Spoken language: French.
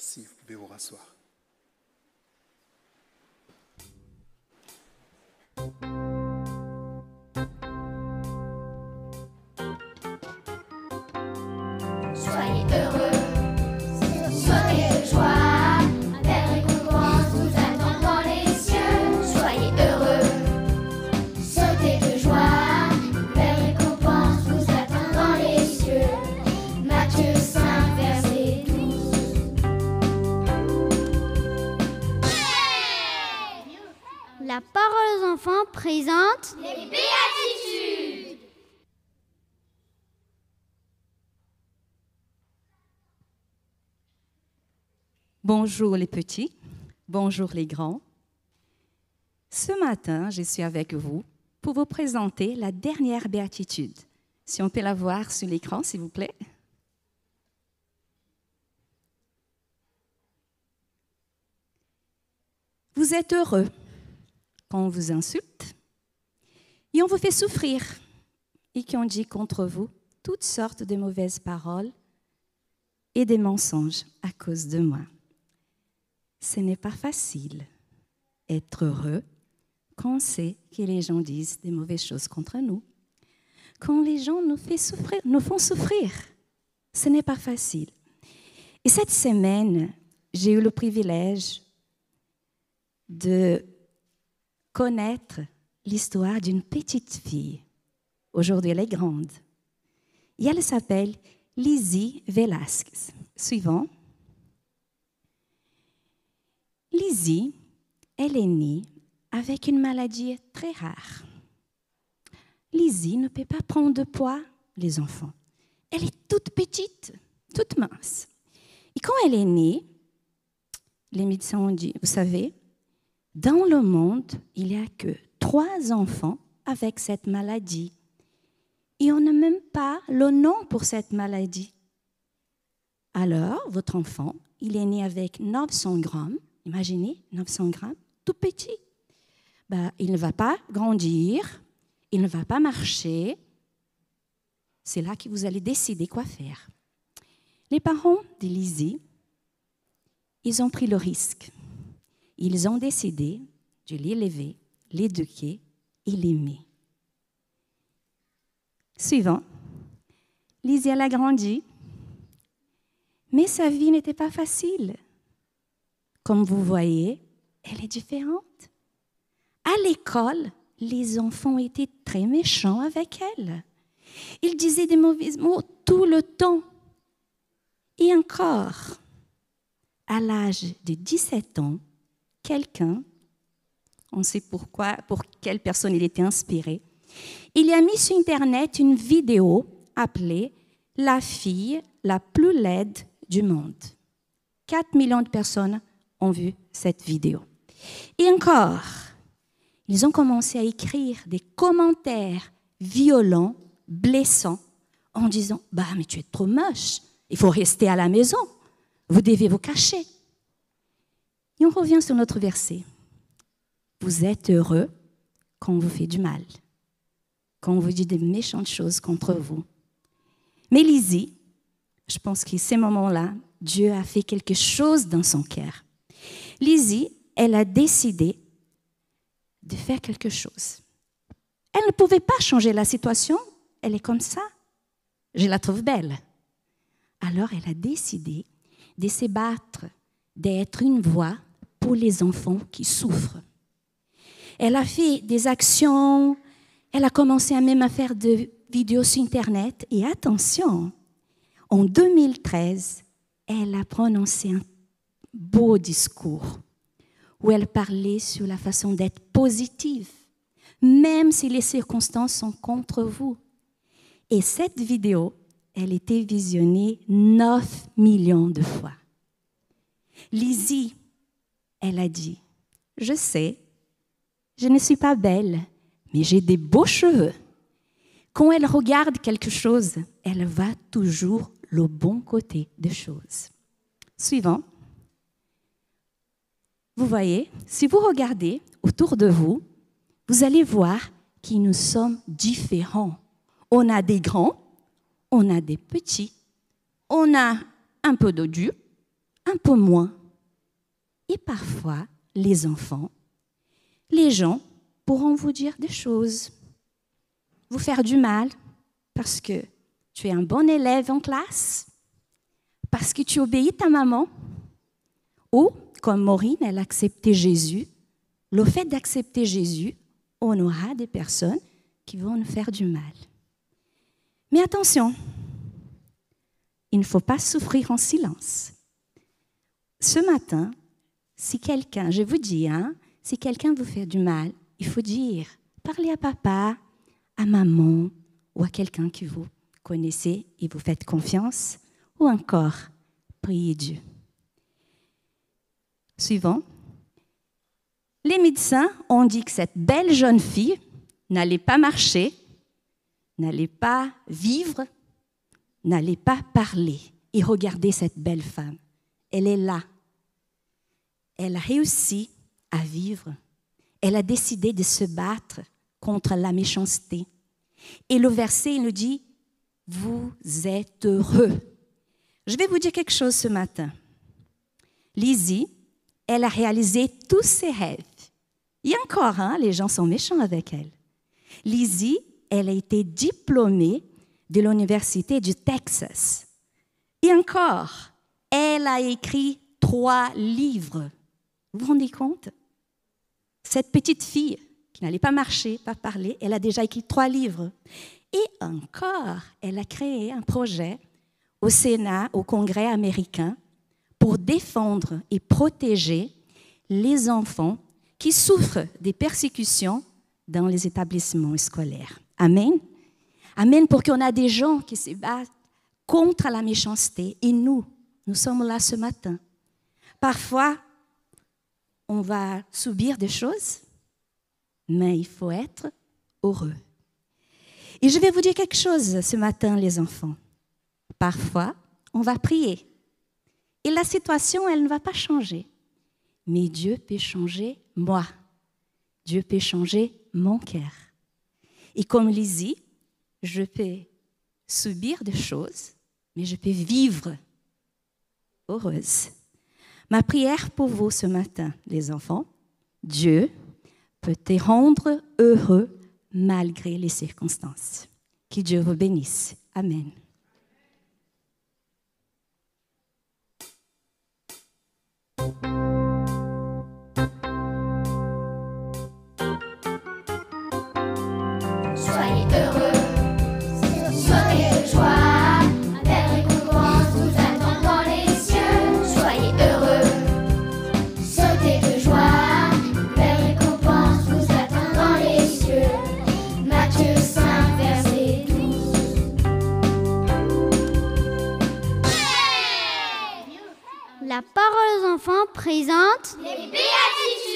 Merci, vous pouvez vous rasseoir. Enfants présente Les béatitudes. Bonjour les petits, bonjour les grands. Ce matin, je suis avec vous pour vous présenter la dernière béatitude. Si on peut la voir sur l'écran, s'il vous plaît. Vous êtes heureux quand on vous insulte et on vous fait souffrir et qu'on dit contre vous toutes sortes de mauvaises paroles et des mensonges à cause de moi. Ce n'est pas facile être heureux quand on sait que les gens disent des mauvaises choses contre nous. Quand les gens nous, font souffrir, ce n'est pas facile. Et cette semaine, j'ai eu le privilège de connaître l'histoire d'une petite fille. Aujourd'hui, elle est grande. Et elle s'appelle Lizzie Velasquez. Suivant. Lizzie, elle est née avec une maladie très rare. Lizzie ne peut pas prendre de poids, les enfants. Elle est toute petite, toute mince. Et quand elle est née, les médecins ont dit, vous savez, dans le monde, il n'y a que trois enfants avec cette maladie. Et on n'a même pas le nom pour cette maladie. Alors, votre enfant, il est né avec 900 grammes. Imaginez, 900 grammes, tout petit. Ben, il ne va pas grandir, il ne va pas marcher. C'est là que vous allez décider quoi faire. Les parents d'Élisée, ils ont pris le risque. Ils ont décidé de l'élever, l'éduquer et l'aimer. Suivant, Lizzie, a grandi, mais sa vie n'était pas facile. Comme vous voyez, elle est différente. À l'école, les enfants étaient très méchants avec elle. Ils disaient des mauvais mots tout le temps. Et encore, à l'âge de 17 ans, quelqu'un, on sait pourquoi, pour quelle personne il était inspiré, il a mis sur Internet une vidéo appelée La fille la plus laide du monde. 4 millions de personnes ont vu cette vidéo. Et encore, ils ont commencé à écrire des commentaires violents, blessants, en disant Bah, mais tu es trop moche, il faut rester à la maison, vous devez vous cacher. Et on revient sur notre verset. Vous êtes heureux quand on vous fait du mal, quand on vous dit des méchantes choses contre vous. Mais Lizzie, je pense qu'à ces moments-là, Dieu a fait quelque chose dans son cœur. Lizzie, elle a décidé de faire quelque chose. Elle ne pouvait pas changer la situation, elle est comme ça. Je la trouve belle. Alors elle a décidé de se battre, d'être une voix pour les enfants qui souffrent. Elle a fait des actions, elle a commencé à même à faire des vidéos sur Internet. Et attention, en 2013, elle a prononcé un beau discours où elle parlait sur la façon d'être positive, même si les circonstances sont contre vous. Et cette vidéo, elle était visionnée 9 millions de fois. Lizzie, elle a dit, je sais, je ne suis pas belle, mais j'ai des beaux cheveux. Quand elle regarde quelque chose, elle va toujours le bon côté des choses. Suivant. Vous voyez, si vous regardez autour de vous, vous allez voir que nous sommes différents. On a des grands, on a des petits, on a un peu dodu, un peu moins. Et parfois, les enfants, les gens pourront vous dire des choses, vous faire du mal parce que tu es un bon élève en classe, parce que tu obéis ta maman, ou comme Maureen, elle a accepté Jésus, le fait d'accepter Jésus, on aura des personnes qui vont nous faire du mal. Mais attention, il ne faut pas souffrir en silence. Ce matin, si quelqu'un, je vous dis, hein, si quelqu'un vous fait du mal, il faut dire, parlez à papa, à maman ou à quelqu'un que vous connaissez et vous faites confiance, ou encore, priez Dieu. Suivant. Les médecins ont dit que cette belle jeune fille n'allait pas marcher, n'allait pas vivre, n'allait pas parler. Et regardez cette belle femme. Elle est là. Elle a réussi à vivre. Elle a décidé de se battre contre la méchanceté. Et le verset nous dit, vous êtes heureux. Je vais vous dire quelque chose ce matin. Lizzie, elle a réalisé tous ses rêves. Et encore, hein, les gens sont méchants avec elle. Lizzie, elle a été diplômée de l'Université du Texas. Et encore, elle a écrit trois livres. Vous vous rendez compte? Cette petite fille qui n'allait pas marcher, pas parler, elle a déjà écrit trois livres. Et encore, elle a créé un projet au Sénat, au Congrès américain, pour défendre et protéger les enfants qui souffrent des persécutions dans les établissements scolaires. Amen. Amen pour qu'on a des gens qui se battent contre la méchanceté. Et nous, nous sommes là ce matin. Parfois, on va subir des choses, mais il faut être heureux. Et je vais vous dire quelque chose ce matin, les enfants. Parfois, on va prier. Et la situation, elle ne va pas changer. Mais Dieu peut changer moi. Dieu peut changer mon cœur. Et comme Lizzie, je peux subir des choses, mais je peux vivre heureuse. Ma prière pour vous ce matin, les enfants, Dieu peut te rendre heureux malgré les circonstances. Que Dieu vous bénisse. Amen. La parole aux enfants présente Les béatitudes